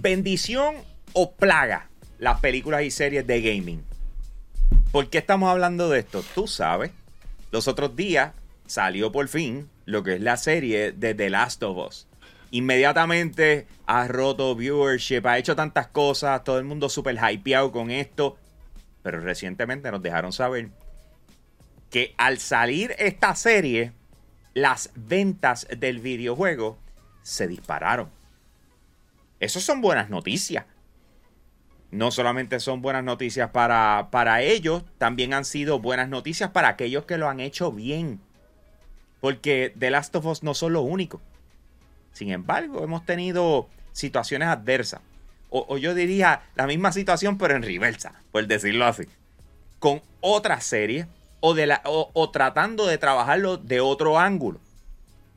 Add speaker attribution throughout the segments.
Speaker 1: bendición o plaga las películas y series de gaming. ¿Por qué estamos hablando de esto? Tú sabes, los otros días salió por fin lo que es la serie de The Last of Us. Inmediatamente ha roto viewership, ha hecho tantas cosas, todo el mundo súper hypeado con esto. Pero recientemente nos dejaron saber que al salir esta serie, las ventas del videojuego se dispararon. Esas son buenas noticias. No solamente son buenas noticias para, para ellos, también han sido buenas noticias para aquellos que lo han hecho bien. Porque The Last of Us no son lo único. Sin embargo, hemos tenido situaciones adversas. O, yo diría la misma situación, pero en reversa, por decirlo así. Con otra serie o, de la, o tratando de trabajarlo de otro ángulo.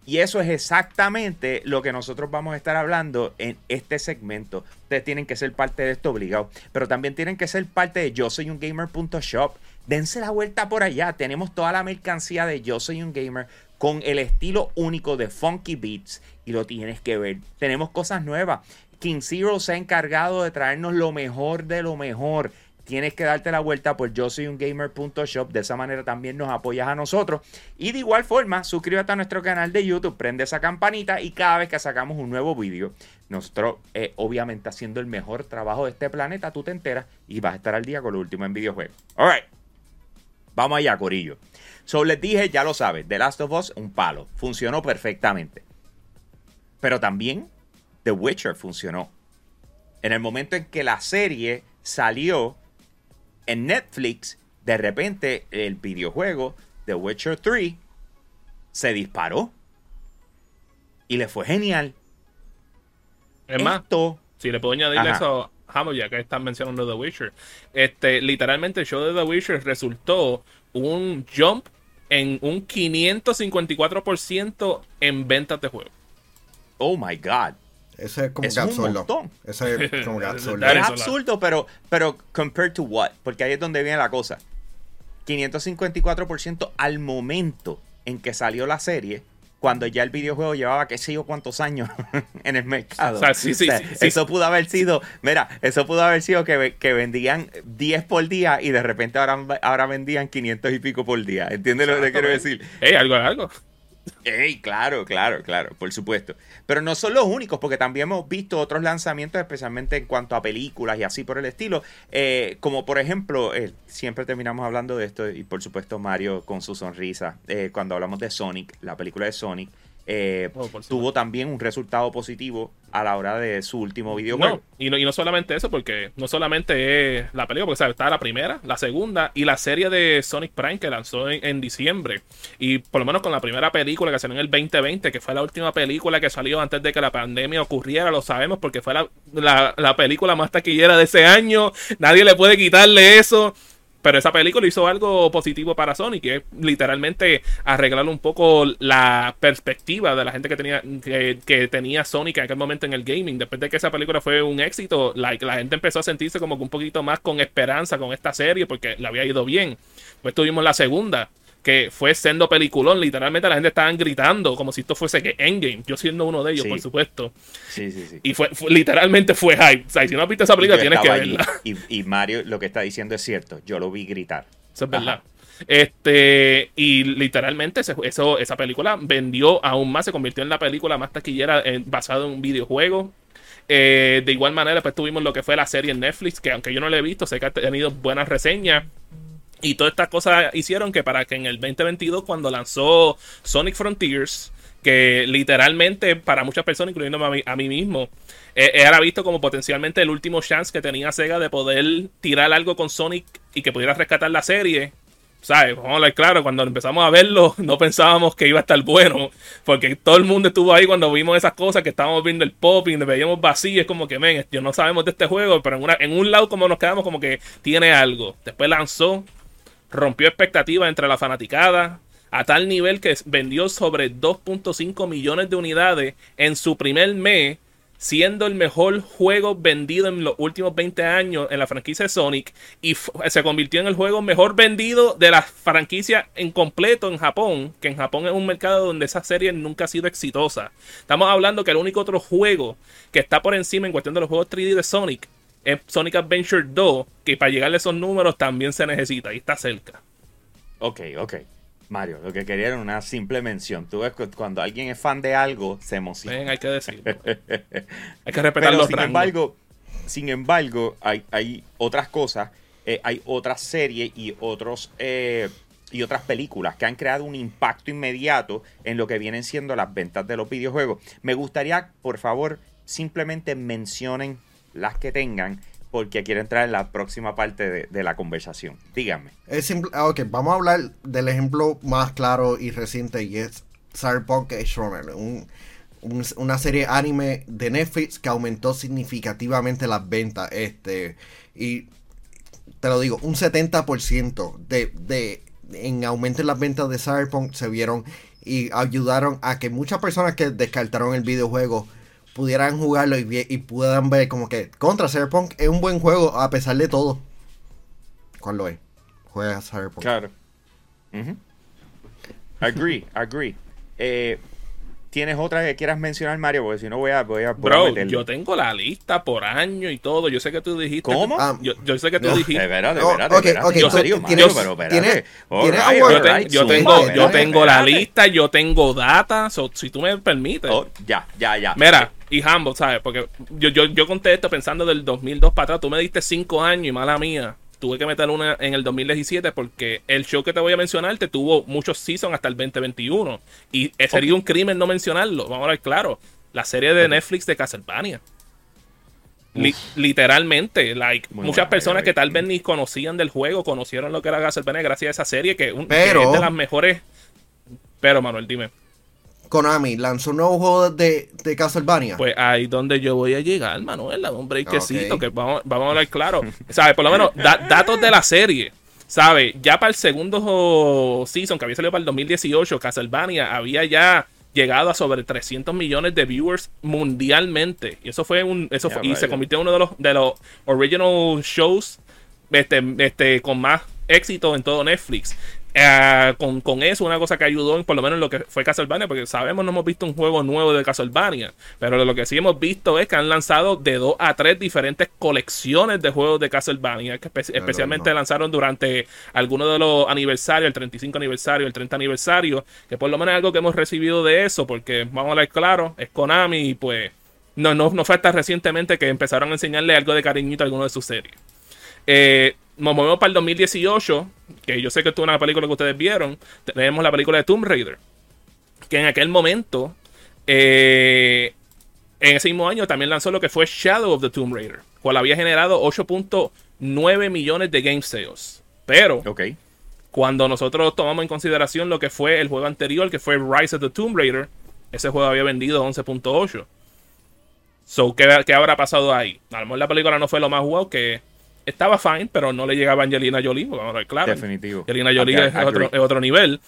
Speaker 1: Y eso es exactamente lo que nosotros vamos a estar hablando en este segmento. Ustedes tienen que ser parte de esto obligado. Pero también tienen que ser parte de yo soy un gamer.shop. Dense la vuelta por allá. Tenemos toda la mercancía de yo soy un gamer con el estilo único de Funky Beats. Y lo tienes que ver. Tenemos cosas nuevas. King Zero se ha encargado de traernos lo mejor de lo mejor tienes que darte la vuelta por yo soy un gamer.shop. De esa manera también nos apoyas a nosotros. Y de igual forma, suscríbete a nuestro canal de YouTube, prende esa campanita y cada vez que sacamos un nuevo vídeo, nosotros, eh, obviamente, haciendo el mejor trabajo de este planeta, tú te enteras y vas a estar al día con lo último en videojuegos. Alright, vamos allá, Corillo. So les dije, ya lo sabes, The Last of Us, un palo. Funcionó perfectamente. Pero también The Witcher funcionó. En el momento en que la serie salió, en Netflix, de repente el videojuego The Witcher 3 se disparó. Y le fue genial.
Speaker 2: Es más, si le puedo añadir eso a ya que están mencionando The Witcher. Este, literalmente el show de The Witcher resultó un jump en un 554% en ventas de juego.
Speaker 1: Oh my god.
Speaker 3: Ese es como es absurdo. Ese es como absurdo.
Speaker 1: es absurdo, pero, pero compared to what? Porque ahí es donde viene la cosa. 554% al momento en que salió la serie, cuando ya el videojuego llevaba qué sé yo cuántos años en el mercado. eso pudo haber sido, mira, eso pudo haber sido que, que, vendían 10 por día y de repente ahora, ahora vendían 500 y pico por día. ¿Entiendes lo que quiero decir?
Speaker 2: Hey, algo, algo.
Speaker 1: Ey, claro, claro, claro, por supuesto. Pero no son los únicos, porque también hemos visto otros lanzamientos, especialmente en cuanto a películas y así por el estilo. Eh, como por ejemplo, eh, siempre terminamos hablando de esto, y por supuesto Mario con su sonrisa, eh, cuando hablamos de Sonic, la película de Sonic. Eh, oh, tuvo también un resultado positivo a la hora de su último videojuego.
Speaker 2: No, y no, y no solamente eso, porque no solamente es la película, porque está la primera, la segunda y la serie de Sonic Prime que lanzó en, diciembre. Y por lo menos con la primera película que salió en el 2020, que fue la última película que salió antes de que la pandemia ocurriera, lo sabemos porque fue la, la película más taquillera de ese año. Nadie le puede quitarle eso. Pero esa película hizo algo positivo para Sony, que es literalmente arreglar un poco la perspectiva de la gente que tenía, que, tenía Sonic en aquel momento en el gaming. Después de que esa película fue un éxito, la gente empezó a sentirse como un poquito más con esperanza con esta serie porque le había ido bien. Pues tuvimos la segunda, que fue siendo peliculón. Literalmente la gente estaban gritando como si esto fuese que Endgame. Yo siendo uno de ellos, por supuesto.
Speaker 1: Sí, sí, sí.
Speaker 2: Y fue, literalmente fue hype. O sea, si no has visto esa película, tienes que verla.
Speaker 1: Y, Mario lo que está diciendo es cierto. Yo lo vi gritar.
Speaker 2: Eso es verdad. Este, y literalmente eso, esa película vendió aún más, se convirtió en la película más taquillera basada en un videojuego. Eh, de igual manera, pues tuvimos lo que fue la serie en Netflix, que aunque yo no la he visto, sé que ha tenido buenas reseñas. Y todas estas cosas hicieron que para que en el 2022, cuando lanzó Sonic Frontiers, que literalmente para muchas personas, incluyéndome a mí, mismo, eh, era visto como potencialmente el último chance que tenía Sega de poder tirar algo con Sonic y que pudiera rescatar la serie. ¿Sabes? Vamos a hablar claro, cuando empezamos a verlo, no pensábamos que iba a estar bueno, porque todo el mundo estuvo ahí cuando vimos esas cosas, que estábamos viendo el popping, veíamos vacío, es como que, men, no sabemos de este juego, pero en, una, en un lado como nos quedamos como que tiene algo. Después lanzó rompió expectativas entre la fanaticada a tal nivel que vendió sobre 2.5 millones de unidades en su primer mes siendo el mejor juego vendido en los últimos 20 años en la franquicia de Sonic y se convirtió en el juego mejor vendido de la franquicia en completo en Japón, que en Japón es un mercado donde esa serie nunca ha sido exitosa. Estamos hablando que el único otro juego que está por encima en cuestión de los juegos 3D de Sonic es Sonic Adventure 2, que para llegarle a esos números también se necesita y está cerca.
Speaker 1: Ok, ok. Mario, lo que quería era una simple mención. Tú ves que cuando alguien es fan de algo, se emociona.
Speaker 2: hay que decirlo. hay que respetar los
Speaker 1: sin embargo, sin embargo, hay, hay otras cosas, eh, hay otras series y otros eh, y otras películas que han creado un impacto inmediato en lo que vienen siendo las ventas de los videojuegos. Me gustaría, por favor, simplemente mencionen las que tengan porque quiero entrar en la próxima parte de, la conversación. Díganme.
Speaker 3: Es ah, ok, vamos a hablar del ejemplo más claro y reciente y es Cyberpunk Edge Runner, una serie anime de Netflix que aumentó significativamente las ventas. Este, y te lo digo, un 70% de, de, en aumento en las ventas de Cyberpunk se vieron y ayudaron a que muchas personas que descartaron el videojuego pudieran jugarlo y, y puedan ver como que contra Cyberpunk es un buen juego a pesar de todo. ¿Cuál lo es? Juega Cyberpunk.
Speaker 1: Claro. Agree, agree. Eh, ¿Tienes otra que quieras mencionar, Mario? Porque si no voy a, voy a,
Speaker 2: Bro, yo tengo la lista por año y todo. Yo sé que tú dijiste.
Speaker 1: ¿Cómo?
Speaker 2: Ah, yo, yo, sé que tú dijiste.
Speaker 1: De verdad, de verdad, de verdad.
Speaker 2: yo,
Speaker 1: serio,
Speaker 2: Mario, pero espérate. yo, tengo, yo tengo la lista, yo tengo data. si tú me permites.
Speaker 1: Oh, ya, ya, ya.
Speaker 2: Mira, y humble, ¿sabes? Porque yo, yo, yo conté esto pensando del 2002 para atrás. Tú me diste 5 años y mala mía. Tuve que meter una en el 2017 porque el show que te voy a mencionar te tuvo muchos seasons hasta el 2021. Y sería un crimen no mencionarlo. Vamos a ver claro. La serie de Netflix de Castlevania. literalmente, like, muchas personas que tal vez ni conocían del juego conocieron lo que era Castlevania gracias a esa serie que, un, que es de las mejores. Pero, Manuel, dime.
Speaker 3: Konami lanzó un nuevo juego de, de Castlevania.
Speaker 2: Pues ahí donde yo voy a llegar, Manuel, un breakcito, que vamos, vamos a hablar claro. ¿Sabes? Por lo menos, datos de la serie. ¿Sabes? Ya para el segundo season, que había salido para el 2018, Castlevania había ya llegado a sobre 300 millones de viewers mundialmente. Y eso fue un. Eso y se convirtió en uno de los, de los original shows este, este, con más éxito en todo Netflix. Eh, con, con, eso, una cosa que ayudó, por lo menos en lo que fue Castlevania, porque sabemos no hemos visto un juego nuevo de Castlevania, pero lo que sí hemos visto es que han lanzado de dos a tres diferentes colecciones de juegos de Castlevania, que especialmente lanzaron durante algunos de los aniversarios, el 35 aniversario, el 30 aniversario, que por lo menos es algo que hemos recibido de eso, porque vamos a hablar claro, es Konami y pues no, no, no fue hasta recientemente que empezaron a enseñarle algo de cariñito a alguno de sus series. Eh, nos movemos para el 2018, que yo sé que esto es una película que ustedes vieron. Tenemos la película de Tomb Raider, que en aquel momento, eh, en ese mismo año, también lanzó lo que fue Shadow of the Tomb Raider, cual había generado 8.9 millones de game sales. Pero, cuando nosotros tomamos en consideración lo que fue el juego anterior, que fue Rise of the Tomb Raider, ese juego había vendido 11.8. So, ¿qué, ¿qué, habrá pasado ahí? A lo mejor la película no fue lo más wow que estaba fine, pero no le llegaba a Angelina Jolie, claro.
Speaker 1: Definitivo.
Speaker 2: Angelina Jolie es, otro, otro, nivel.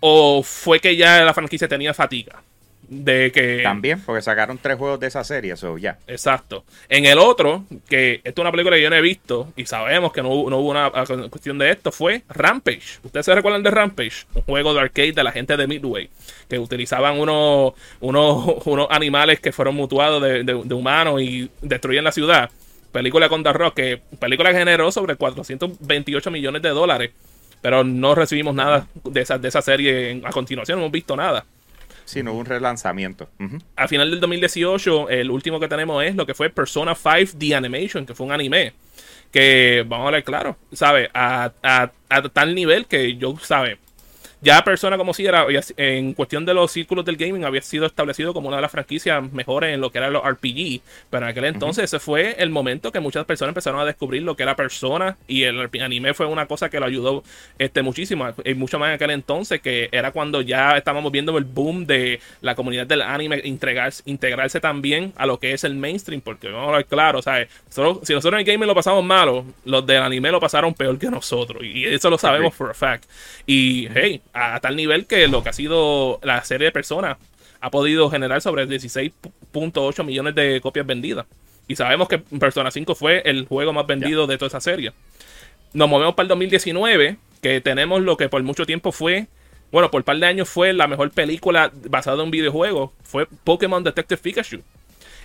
Speaker 2: O fue que ya la franquicia tenía fatiga. De que.
Speaker 1: También, porque sacaron tres juegos de esa serie, eso ya.
Speaker 2: Exacto. En el otro, que esto es una película que yo no he visto, y sabemos que no, hubo, no hubo una cuestión de esto, fue Rampage. ¿Ustedes se recuerdan de Rampage? Un juego de arcade de la gente de Midway, que utilizaban unos, unos, unos animales que fueron mutuados de, de humanos y destruían la ciudad película con The Rock, que película generó sobre 428 millones de dólares, pero no recibimos nada de esa, de esa serie a continuación, no hemos visto nada.
Speaker 1: Sino un relanzamiento.
Speaker 2: Al final del 2018, el último que tenemos es lo que fue Persona 5 The Animation, que fue un anime. Que, vamos a hablar claro, ¿sabe? A, a, a tal nivel que yo, ¿sabe? Ya Persona como si era, en cuestión de los círculos del gaming, había sido establecido como una de las franquicias mejores en lo que eran los RPG, pero en aquel entonces ese fue el momento que muchas personas empezaron a descubrir lo que era Persona y el anime fue una cosa que lo ayudó este, muchísimo, y mucho más en aquel entonces, que era cuando ya estábamos viendo el boom de la comunidad del anime integrarse, integrarse también a lo que es el mainstream, porque vamos a ver claro, ¿sabes? si nosotros en el gaming lo pasamos malo, los del anime lo pasaron peor que nosotros, y eso lo sabemos for a fact. Y hey, a, tal nivel que lo que ha sido la serie de personas ha podido generar sobre 16.8 millones de copias vendidas. Y sabemos que Persona 5 fue el juego más vendido de toda esa serie. Nos movemos para el 2019, que tenemos lo que por mucho tiempo fue, bueno, por un par de años fue la mejor película basada en un videojuego, fue Pokémon Detective Pikachu.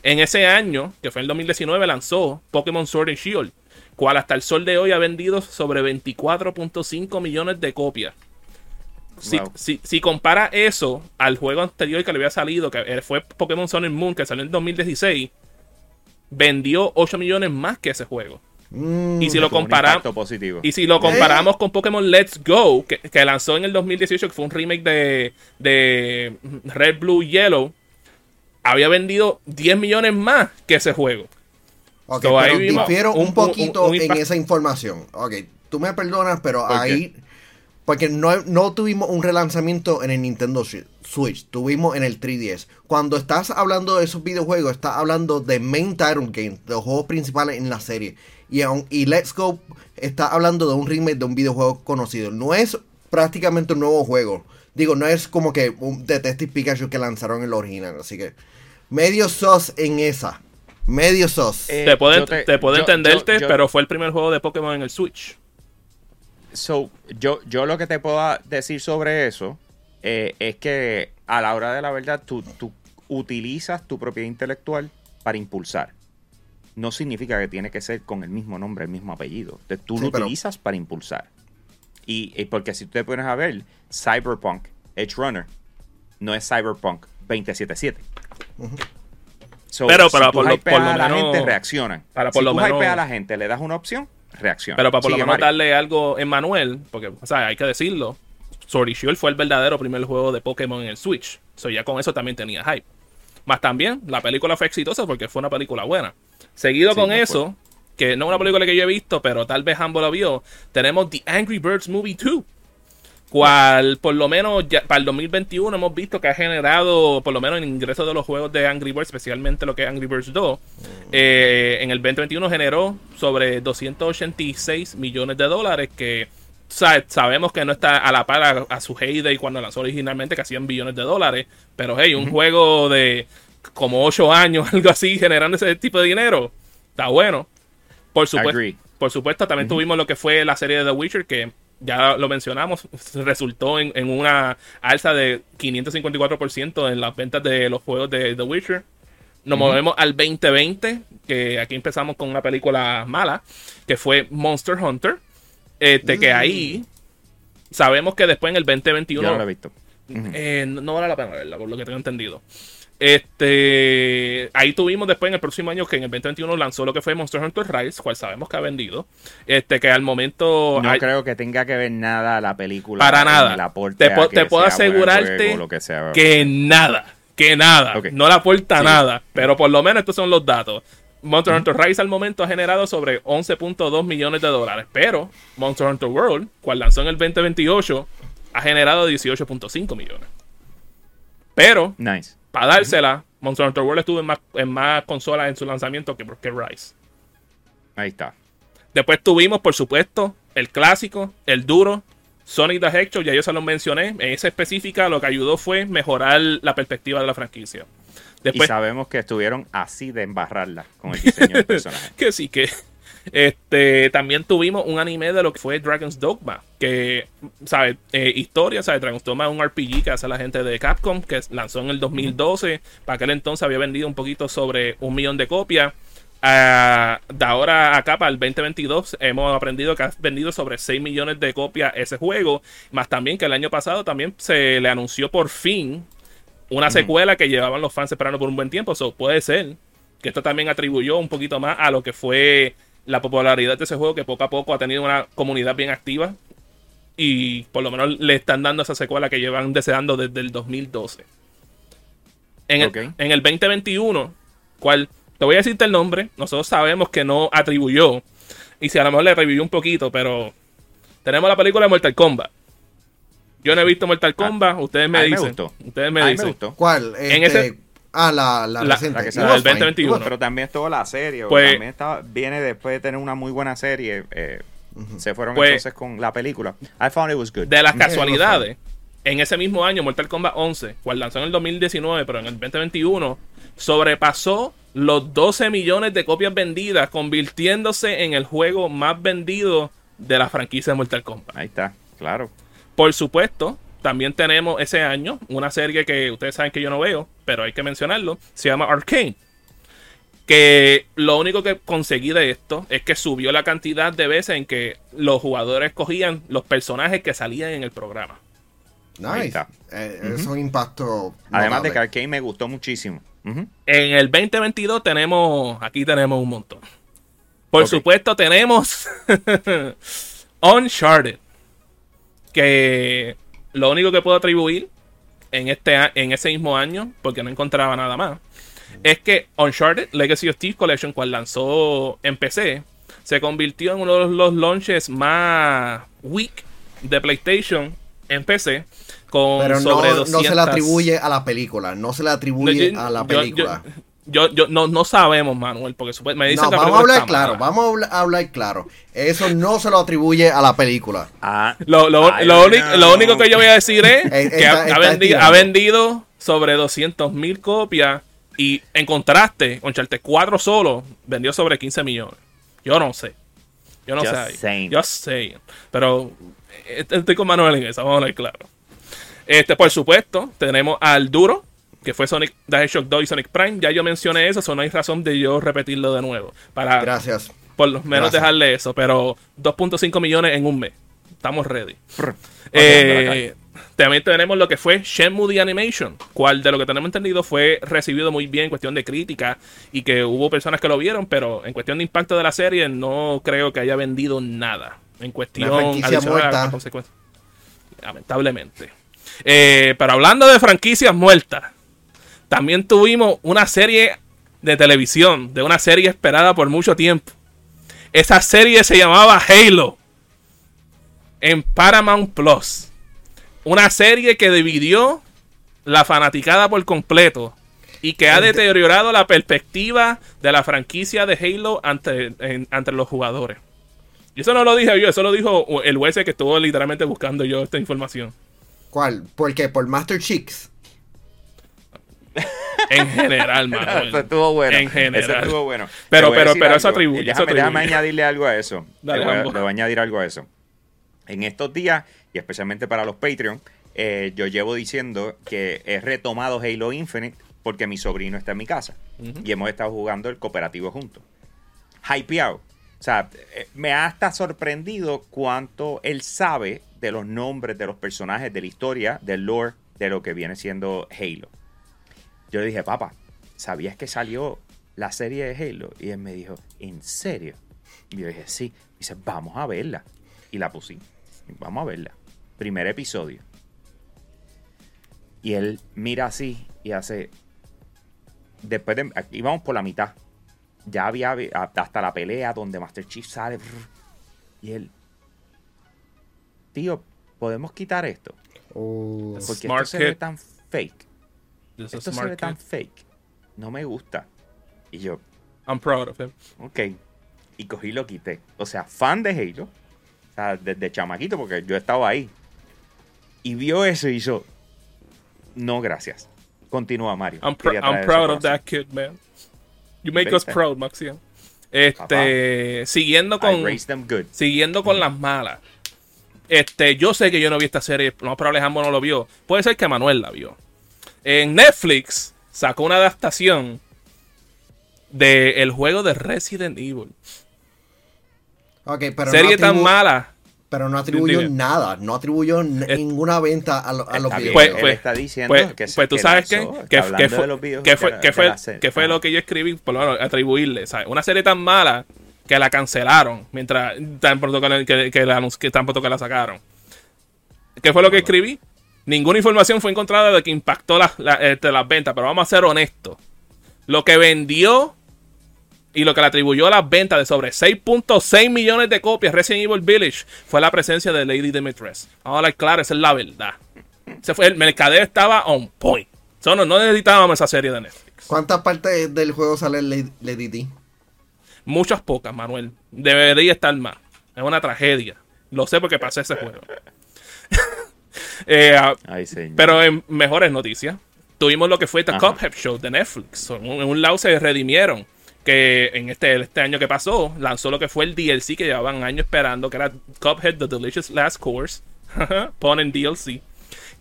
Speaker 2: En ese año, que fue el 2019, lanzó Pokémon Sword and Shield, cual hasta el sol de hoy ha vendido sobre 24.5 millones de copias. Si,
Speaker 1: Wow.
Speaker 2: si- si compara eso al juego anterior que le había salido, que fue Pokémon Sun and Moon, que salió en 2016, vendió 8 millones más que ese juego.
Speaker 3: Mm,
Speaker 2: Y si lo comparamos y si lo comparamos con Pokémon Let's Go, que, que lanzó en el 2018, que fue un remake de, de Red, Blue, Yellow, había vendido 10 millones más que ese juego.
Speaker 3: Ok,
Speaker 2: So,
Speaker 3: pero difiero
Speaker 2: un-
Speaker 3: poquito
Speaker 2: un- un
Speaker 3: en esa información. Ok, tú me perdonas, pero
Speaker 1: ¿Por
Speaker 3: ahí... Porque no, no tuvimos un relanzamiento en el Nintendo Switch, tuvimos en el 3DS. Cuando estás hablando de esos videojuegos, estás hablando de main title games, de los juegos principales en la serie. Y, aun- y Let's Go está hablando de un remake de un videojuego conocido. No es prácticamente un nuevo juego. Digo, no es como que un Detective Pikachu que lanzaron en el original. Así que medio sos en esa. Medio sos.
Speaker 1: Eh,
Speaker 2: te puedo,
Speaker 1: te-
Speaker 2: te puedo
Speaker 1: yo-
Speaker 2: entenderte,
Speaker 1: yo- yo-
Speaker 2: pero fue el primer juego de Pokémon en el Switch.
Speaker 1: So, yo, yo lo que te puedo decir sobre eso eh, es que a la hora de la verdad tú, tú utilizas tu propiedad intelectual para impulsar. No significa que tiene que ser con el mismo nombre, el mismo apellido. Tú
Speaker 3: Sí,
Speaker 1: lo
Speaker 3: pero-
Speaker 1: utilizas para impulsar. Y, y porque si tú te pones a ver, Cyberpunk Edge Runner no es Cyberpunk 2077. So,
Speaker 2: Pero-
Speaker 1: si
Speaker 2: pero
Speaker 1: tú
Speaker 2: por lo- por lo
Speaker 1: a la
Speaker 2: menos-
Speaker 1: gente, reaccionan.
Speaker 2: para por
Speaker 1: si
Speaker 2: lo
Speaker 1: tú
Speaker 2: menos-
Speaker 1: a la gente, le das una opción, reacciona.
Speaker 2: Pero para por lo menos darle algo en Manuel, porque, o sea, hay que decirlo. Sword Shield fue el verdadero primer juego de Pokémon en el Switch. So ya con eso también tenía hype. Más también, la película fue exitosa porque fue una película buena. Seguido
Speaker 1: Sí,
Speaker 2: con
Speaker 1: no
Speaker 2: eso, que no es una película que yo he visto, pero tal vez Hambo la vio, tenemos The Angry Birds Movie 2. Cual, por lo menos, ya, para el 2021 hemos visto que ha generado, por lo menos, en ingresos de los juegos de Angry Birds, especialmente lo que es Angry Birds 2. eh, en el 2021 generó sobre 286 millones de dólares, que sa- sabemos que no está a la par a, a su heyday cuando lanzó originalmente, que hacían billones de dólares. Pero, hey, un juego de como 8 años, algo así, generando ese tipo de dinero, está bueno. Por supuesto, por supuesto, también tuvimos lo que fue la serie de The Witcher, que ya lo mencionamos, resultó en, en una alza de 554% en las ventas de los juegos de The Witcher. Nos movemos al 2020, que aquí empezamos con una película mala, que fue Monster Hunter. Este, que ahí sabemos que después en el 2021
Speaker 1: Yo no lo he visto.
Speaker 2: Eh, no, no vale la pena verla, por lo que tengo entendido. Este, ahí tuvimos después en el próximo año que en el 2021 lanzó lo que fue Monster Hunter Rise, cual sabemos que ha vendido. Este, que al momento
Speaker 1: No
Speaker 2: hay-
Speaker 1: creo que tenga que ver nada la película.
Speaker 2: para nada. Te, po- te puedo asegurarte
Speaker 1: juego, que, sea.
Speaker 2: que nada, que nada, no le aporta
Speaker 1: Sí.
Speaker 2: nada, pero por lo menos estos son los datos. Monster Hunter Rise al momento ha generado sobre 11.2 millones de dólares, pero Monster Hunter World, cual lanzó en el 2028, ha generado 18.5 millones. Pero,
Speaker 1: Nice.
Speaker 2: Para dársela, Monster Hunter World estuvo en más, en más consolas en su lanzamiento que, que Rise.
Speaker 1: Ahí está.
Speaker 2: Después tuvimos, por supuesto, el clásico, el duro, Sonic the Hedgehog, ya yo se lo mencioné. En esa específica lo que ayudó fue mejorar la perspectiva de la franquicia.
Speaker 1: y sabemos que estuvieron así de embarrarla con el diseño del personaje.
Speaker 2: que sí, que este también tuvimos un anime de lo que fue Dragon's Dogma, que, ¿sabes? Eh, historia, ¿sabes? Dragon's Dogma es un RPG que hace la gente de Capcom, que lanzó en el 2012. Para aquel entonces había vendido un poquito sobre un millón de copias. Ah, de ahora acá para el 2022 hemos aprendido que ha vendido sobre 6 millones de copias ese juego. Más también que el año pasado también se le anunció por fin una secuela que llevaban los fans esperando por un buen tiempo. So, puede ser que esto también atribuyó un poquito más a lo que fue la popularidad de ese juego, que poco a poco ha tenido una comunidad bien activa. Y por lo menos le están dando esa secuela que llevan deseando desde el 2012. En el, en el 2021, cual te voy a decirte el nombre, nosotros sabemos que no atribuyó. Y si a lo mejor le revivió un poquito, pero tenemos la película de Mortal Kombat. Yo no he visto Mortal Kombat, ustedes me
Speaker 1: a mí me
Speaker 2: dicen.
Speaker 1: gustó.
Speaker 2: Ustedes me
Speaker 1: a mí me
Speaker 2: dicen.
Speaker 1: gustó.
Speaker 3: ¿Cuál?
Speaker 2: En
Speaker 3: Este,
Speaker 2: ese-
Speaker 3: Ah, la, la,
Speaker 2: La-
Speaker 3: reciente.
Speaker 1: la que
Speaker 2: del
Speaker 3: fine.
Speaker 2: 2021.
Speaker 3: It was-
Speaker 1: Pero también estuvo la serie.
Speaker 2: Pues-
Speaker 1: también estaba, viene después de tener una muy buena serie. eh, Se fueron
Speaker 2: Pues-
Speaker 1: entonces con la película. I found it was good.
Speaker 2: De las casualidades, en ese mismo año, Mortal Kombat 11, cual lanzó en el 2019, pero en el 2021, sobrepasó los 12 millones de copias vendidas, convirtiéndose en el juego más vendido de la franquicia de Mortal Kombat.
Speaker 1: Ahí está, claro.
Speaker 2: Por supuesto, también tenemos ese año una serie que ustedes saben que yo no veo, pero hay que mencionarlo. Se llama Arcane. Que lo único que conseguí de esto es que subió la cantidad de veces en que los jugadores cogían los personajes que salían en el programa.
Speaker 3: Nice.
Speaker 1: Ahí está.
Speaker 3: Eh, Es un impacto.
Speaker 1: Además de que. Arcane me gustó muchísimo.
Speaker 2: En el 2022 tenemos, aquí tenemos un montón. Por supuesto tenemos Uncharted. Que lo único que puedo atribuir en, este, en ese mismo año, porque no encontraba nada más, es que Uncharted Legacy of Thieves Collection, cual lanzó en PC, se convirtió en uno de los launches más weak de PlayStation en PC. Con
Speaker 3: Pero
Speaker 2: sobre
Speaker 3: no, no se
Speaker 2: 200
Speaker 3: le atribuye a la película. No se le atribuye
Speaker 2: yo-
Speaker 3: a la
Speaker 2: yo-
Speaker 3: película.
Speaker 2: Yo, yo, no, no sabemos, Manuel, porque me dicen
Speaker 3: No,
Speaker 2: que
Speaker 3: vamos a hablar claro,
Speaker 2: mala.
Speaker 3: vamos a hablar, claro. Eso no se lo atribuye a la película.
Speaker 1: Ah,
Speaker 2: Lo, lo- lo lo único que yo voy a decir es que
Speaker 3: está-
Speaker 2: ha,
Speaker 3: está
Speaker 2: ha vendi-
Speaker 3: estirando.
Speaker 2: ha vendido sobre 200 mil copias y en contraste, Uncharted 4 solo vendió sobre 15 millones. Yo no sé. Yo no
Speaker 1: Just
Speaker 2: sé.
Speaker 1: saying.
Speaker 2: Just saying. Pero eh, estoy con Manuel en eso, vamos a hablar claro. Este, por supuesto, tenemos al duro, que fue Sonic the Hedgehog 2 y Sonic Prime. Ya yo mencioné eso, so no hay razón de yo repetirlo de nuevo. Para
Speaker 3: Gracias.
Speaker 2: por lo menos
Speaker 3: Gracias.
Speaker 2: dejarle eso, pero 2.5 millones en un mes. Estamos ready. Eh, también tenemos lo que fue Shenmue The Animation, cual de lo que tenemos entendido fue recibido muy bien en cuestión de crítica y que hubo personas que lo vieron, pero en cuestión de impacto de la serie no creo que haya vendido nada. En cuestión a
Speaker 3: muerta.
Speaker 2: consecuencias. Lamentablemente. Eh, pero hablando de franquicias muertas, también tuvimos una serie de televisión, de una serie esperada por mucho tiempo. Esa serie se llamaba Halo en Paramount Plus. Una serie que dividió la fanaticada por completo y que ha deteriorado la perspectiva de la franquicia de Halo ante, en- ante los jugadores. Y eso no lo dije yo, eso lo dijo el juez que estuvo literalmente buscando yo esta información.
Speaker 3: ¿Cuál? ¿Por qué? ¿Por Master Chicks?
Speaker 2: En general, Manuel.
Speaker 1: Eso estuvo bueno.
Speaker 2: En general.
Speaker 1: Eso estuvo bueno.
Speaker 2: Pero- pero- pero eso atribuye,
Speaker 1: Déjame, déjame añadirle algo a eso.
Speaker 2: Dale,
Speaker 1: le, voy a,
Speaker 2: ambos.
Speaker 1: le voy a añadir algo a eso. En estos días, y especialmente para los Patreon, eh, yo llevo diciendo que he retomado Halo Infinite porque mi sobrino está en mi casa. Y hemos estado jugando el cooperativo juntos. Hypeado. O sea, eh, me ha hasta sorprendido cuánto él sabe de los nombres de los personajes, de la historia, del lore, de lo que viene siendo Halo. Yo le dije, papá, ¿sabías que salió la serie de Halo? Y él me dijo, ¿en serio? Y yo dije, sí. dice, vamos a verla. Y la puse. Vamos a verla. Primer episodio. Y él mira así y hace. Después de. Aquí vamos por la mitad. Ya había hasta la pelea donde Master Chief sale. Y él. Tío, ¿podemos quitar esto?
Speaker 3: Oh,
Speaker 1: Porque
Speaker 2: Smart
Speaker 1: esto se ve tan fake.
Speaker 2: This
Speaker 1: Esto se ve tan fake. No me gusta. Y yo,
Speaker 2: I'm proud of him.
Speaker 1: ok. Y cogí y lo quité. O sea, fan de Halo. O sea, desde chamaquito, porque yo estaba ahí. Y vio eso y hizo. No, gracias. Continúa, Mario.
Speaker 2: I'm, pr- proud of that kid, man. You make us proud, Maxian. Este, siguiendo con
Speaker 1: raised them good.
Speaker 2: siguiendo con las malas. Este, yo sé que yo no vi esta serie, no pero Alejandro no lo vio. Puede ser que Manuel la vio. En Netflix sacó una adaptación de el juego de Resident Evil.
Speaker 3: ok, pero
Speaker 2: serie
Speaker 3: no
Speaker 2: tan mala.
Speaker 3: Pero no atribuyó
Speaker 2: Dime.
Speaker 3: nada. No atribuyó
Speaker 2: Es-
Speaker 3: ninguna venta a, lo- a los videojuegos.
Speaker 2: Pues,
Speaker 1: él
Speaker 2: pues,
Speaker 1: está diciendo
Speaker 2: Pues,
Speaker 1: que se-
Speaker 2: pues tú sabes que, que
Speaker 1: de
Speaker 2: fue,
Speaker 1: los videos
Speaker 2: que
Speaker 1: de
Speaker 2: fue, que
Speaker 1: de
Speaker 2: fue, que lo que yo escribí, por lo menos atribuirle, ¿sabes? Una serie tan mala que la cancelaron mientras tan pronto que, la- que, que la, anunci- que tan pronto que la sacaron. ¿Qué fue lo que escribí? Ninguna información fue encontrada de que impactó la, este, las ventas, pero vamos a ser honestos. Lo que vendió y lo que le atribuyó a las ventas de sobre 6.6 millones de copias Resident Evil Village fue la presencia de Lady Dimitrescu. Vamos a hablar claro, esa es la verdad. Se fue, el mercadeo estaba on point. So, no, no necesitábamos esa serie de Netflix.
Speaker 3: ¿Cuántas partes del juego sale Lady, Lady D?
Speaker 2: Muchas pocas, Manuel. Debería estar más. Es una tragedia. Lo sé porque pasé ese juego. Eh,
Speaker 1: Ay, señor.
Speaker 2: pero en mejores noticias, tuvimos lo que fue The. Cuphead Show de Netflix. En un, en un lado se redimieron. Que en este, este año que pasó, lanzó lo que fue el DLC que llevaban años esperando, que era Cuphead The Delicious Last Course. Ponen DLC.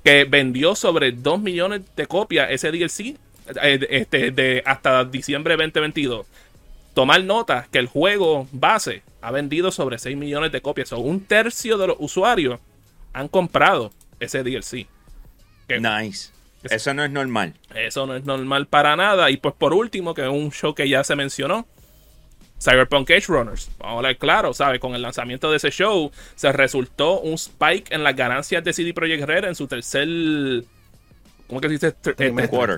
Speaker 2: Que vendió sobre 2 millones de copias ese DLC eh, este, de hasta diciembre 2022. Tomar nota que el juego base ha vendido sobre 6 millones de copias. O un tercio de los usuarios han comprado ese DLC. que-
Speaker 1: Nice.
Speaker 2: Es-
Speaker 1: Eso no es normal.
Speaker 2: Eso no es normal para nada. Y pues por último, que es un show que ya se mencionó. Cyberpunk Edge Runners. Vamos a hablar claro, ¿sabes? Con el lanzamiento de ese show se resultó un spike en las ganancias de CD Projekt Red en su tercer... ¿Cómo que se dice?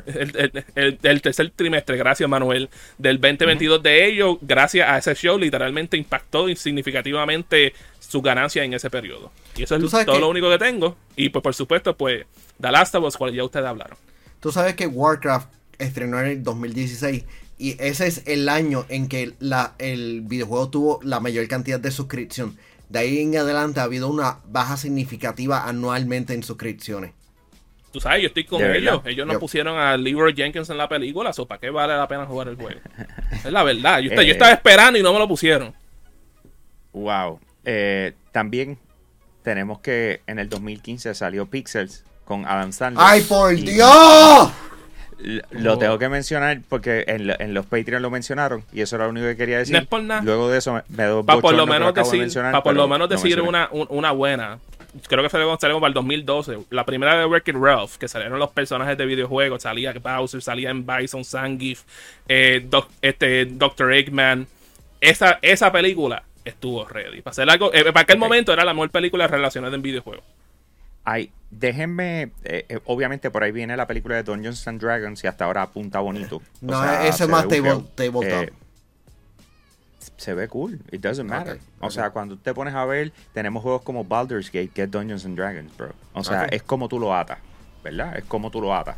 Speaker 2: El, el- el- el tercer trimestre, gracias Manuel, del 2022 de ellos, gracias a ese show, literalmente impactó significativamente su ganancia en ese periodo. Y eso es todo
Speaker 3: que-
Speaker 2: lo único que tengo. Y pues por supuesto, pues, The Last of Us, cual ya ustedes hablaron.
Speaker 3: Tú sabes que Warcraft estrenó en el 2016 y ese es el año en que la, el videojuego tuvo la mayor cantidad de suscripción. De ahí en adelante ha habido una baja significativa anualmente en suscripciones.
Speaker 2: Tú sabes, yo estoy con
Speaker 1: De
Speaker 2: ellos.
Speaker 1: verdad.
Speaker 2: Ellos no
Speaker 3: Yo-
Speaker 2: pusieron a Leroy Jenkins en la película, so ¿para qué vale la pena jugar el juego? es la verdad. Yo,
Speaker 1: Eh.
Speaker 2: yo estaba esperando y no me lo pusieron.
Speaker 1: Wow. Eh, también tenemos que en el 2015 salió Pixels con Adam Sandler.
Speaker 3: ¡Ay, por
Speaker 1: Y
Speaker 3: Dios!
Speaker 1: Lo
Speaker 2: Oh.
Speaker 1: tengo que mencionar porque en, lo- en los Patreon lo mencionaron y eso era lo único que quería decir.
Speaker 2: No es por nada.
Speaker 1: Luego de eso me, me doy
Speaker 2: Para por lo menos decir, pa' por lo menos decir una, un- una buena. Creo que salió, salió para el 2012. La primera de Wreck-It Ralph, que salieron los personajes de videojuegos. Salía Bowser, salía en Bison, Zangief, eh, Doc- este, Dr. Eggman. Esa, esa película estuvo ready. Para hacer algo, eh, para aquel momento era la mejor película relacionada en videojuegos.
Speaker 1: Ay, déjenme, eh, eh, obviamente por ahí viene la película de Dungeons and Dragons y hasta ahora apunta bonito. O
Speaker 3: No,
Speaker 1: sea,
Speaker 3: ese
Speaker 1: se
Speaker 3: es más table- tabletop.
Speaker 1: Eh, se ve cool, it doesn't matter. O sea, cuando te pones a ver, tenemos juegos como Baldur's Gate, que es Dungeons and Dragons, bro. O sea, es como tú lo atas, ¿verdad? Es como tú lo atas.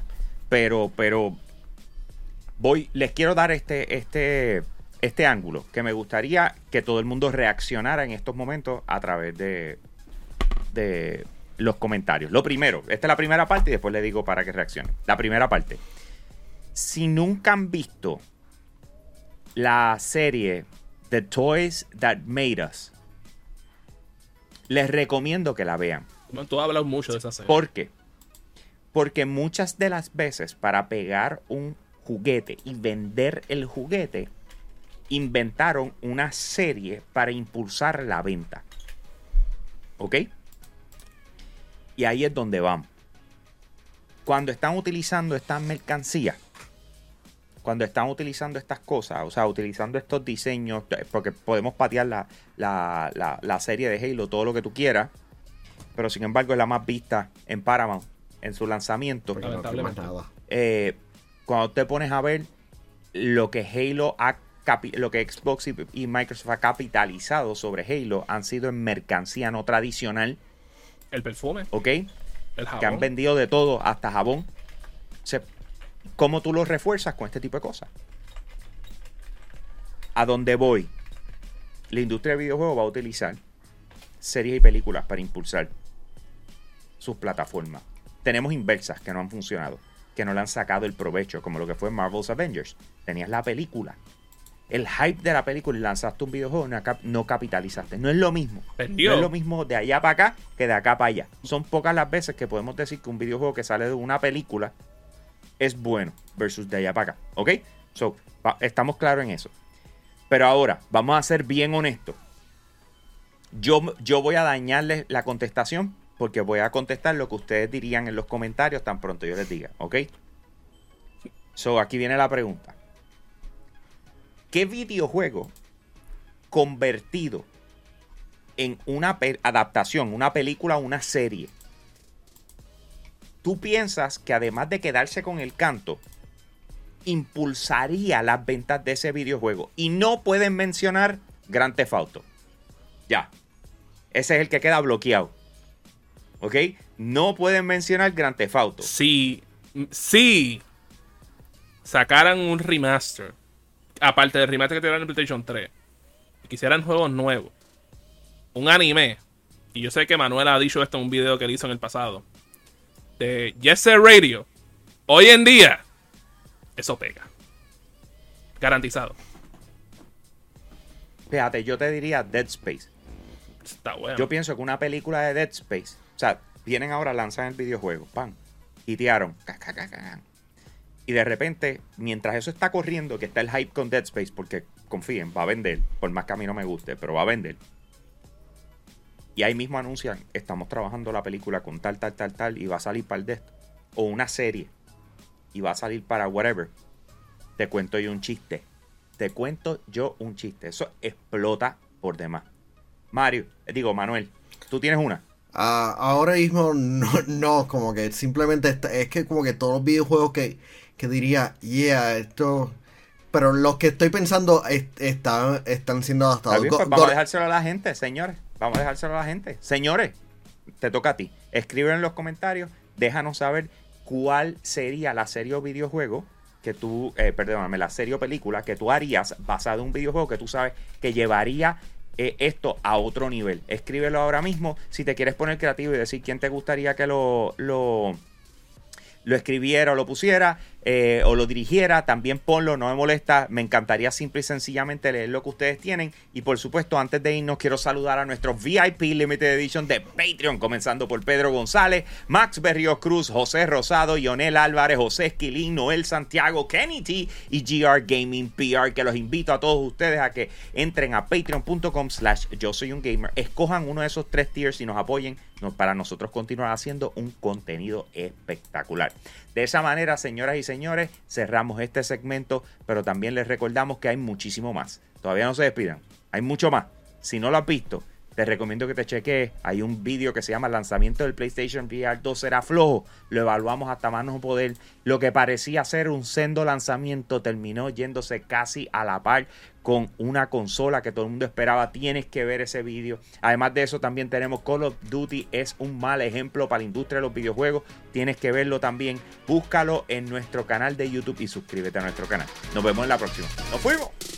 Speaker 1: Pero, pero, voy, les quiero dar este, este, este ángulo, que me gustaría que todo el mundo reaccionara en estos momentos a través de, de los comentarios. Lo primero, esta es la primera parte y después le digo para que reaccionen. La primera parte. Si nunca han visto la serie The Toys That Made Us, les recomiendo que la vean.
Speaker 2: Tú has hablado mucho de esa serie.
Speaker 1: ¿Por qué? Porque muchas de las veces para pegar un juguete y vender el juguete, inventaron una serie para impulsar la venta. ¿Ok? Y ahí es donde vamos. Cuando están utilizando estas mercancías, cuando están utilizando estas cosas, o sea, utilizando estos diseños, porque podemos patear la, la- la- la serie de Halo, todo lo que tú quieras, pero sin embargo es la más vista en Paramount en su lanzamiento.
Speaker 3: Porque no tiene más nada.
Speaker 1: Eh, cuando te pones a ver lo que Halo ha lo que Xbox y, y Microsoft ha capitalizado sobre Halo han sido en mercancía no tradicional,
Speaker 2: El perfume,
Speaker 1: ¿ok?
Speaker 2: el
Speaker 1: Que han
Speaker 2: jabón.
Speaker 1: vendido de todo, hasta jabón. O sea, ¿Cómo tú lo refuerzas con este tipo de cosas? A dónde voy, la industria de videojuegos va a utilizar series y películas para impulsar sus plataformas. Tenemos inversas que no han funcionado, que no le han sacado el provecho, como lo que fue Marvel's Avengers. Tenías la película, el hype de la película y lanzaste un videojuego, no, cap- no capitalizaste. No es lo mismo.
Speaker 2: Vendió.
Speaker 1: No es lo mismo de allá para acá que de acá para allá. Son pocas las veces que podemos decir que un videojuego que sale de una película es bueno versus de allá para acá. ¿Ok? So, estamos claros en eso. Pero ahora, vamos a ser bien honestos. Yo, yo voy a dañarles la contestación porque voy a contestar lo que ustedes dirían en los comentarios tan pronto yo les diga. ¿Ok? So, aquí viene la pregunta. ¿Qué videojuego convertido en una adaptación, una película una serie, tú piensas que además de quedarse con el canto, impulsaría las ventas de ese videojuego? Y no pueden mencionar Grand Theft Auto. Ya. Ese es el que queda bloqueado. ¿Ok? No pueden mencionar Grand Theft Auto.
Speaker 2: Si, si sacaran un remaster, aparte del remaster que tiraron en PlayStation 3, y quisieran juegos nuevos, un anime, y yo sé que Manuel ha dicho esto en un video que él hizo en el pasado, de Yes Radio, hoy en día, eso pega. Garantizado.
Speaker 1: Fíjate, yo te diría Dead Space.
Speaker 2: Está bueno.
Speaker 1: Yo pienso que una película de Dead Space, o sea, vienen ahora, lanzan el videojuego, pan, y tiraron, y de repente, mientras eso está corriendo, que está el hype con Dead Space, porque confíen, va a vender, por más que a mí no me guste, pero va a vender. Y ahí mismo anuncian, estamos trabajando la película con tal, tal, tal, tal, y va a salir para el de esto. O una serie, y va a salir para whatever. Te cuento yo un chiste. Te cuento yo un chiste. Eso explota por demás. Mario, digo, Manuel, ¿tú tienes una?
Speaker 3: Ah, ahora mismo no, no, como que simplemente está- es que como que todos los videojuegos que, que diría, yeah, esto... Pero los que estoy pensando es- están, están siendo adaptados.
Speaker 1: bien, pues vamos a dejárselo a la gente, señores. Vamos a dejárselo a la gente. Señores, te toca a ti. Escribe en los comentarios, déjanos saber cuál sería la serie o videojuego que tú, eh, perdóname, la serie o película que tú harías basado en un videojuego que tú sabes que llevaría eh, esto a otro nivel. Escríbelo ahora mismo. Si te quieres poner creativo y decir quién te gustaría que lo, lo, lo escribiera o lo pusiera eh, o lo dirigiera, también ponlo, no me molesta. Me encantaría simple y sencillamente leer lo que ustedes tienen. Y por supuesto, antes de irnos, quiero saludar a nuestros VIP Limited Edition de Patreon, comenzando por Pedro González, Max Berrios Cruz, José Rosado, Ionel Álvarez, José Esquilín, Noel Santiago, Kenny T y GR Gaming PR, que los invito a todos ustedes a que entren a patreon.com slash yo soy un gamer, escojan uno de esos tres tiers y nos apoyen para nosotros continuar haciendo un contenido espectacular. De esa manera, señoras y señores, cerramos este segmento, pero también les recordamos que hay muchísimo más. Todavía no se despidan, hay mucho más. Si no lo has visto, te recomiendo que te cheques. Hay un vídeo que se llama Lanzamiento del PlayStation VR 2 será flojo. Lo evaluamos hasta más no poder. Lo que parecía ser un sendo lanzamiento terminó yéndose casi a la par con una consola que todo el mundo esperaba. Tienes que ver ese vídeo. Además de eso, también tenemos Call of Duty. Es un mal ejemplo para la industria de los videojuegos. Tienes que verlo también. Búscalo en nuestro canal de YouTube y suscríbete a nuestro canal. Nos vemos en la próxima. ¡Nos fuimos!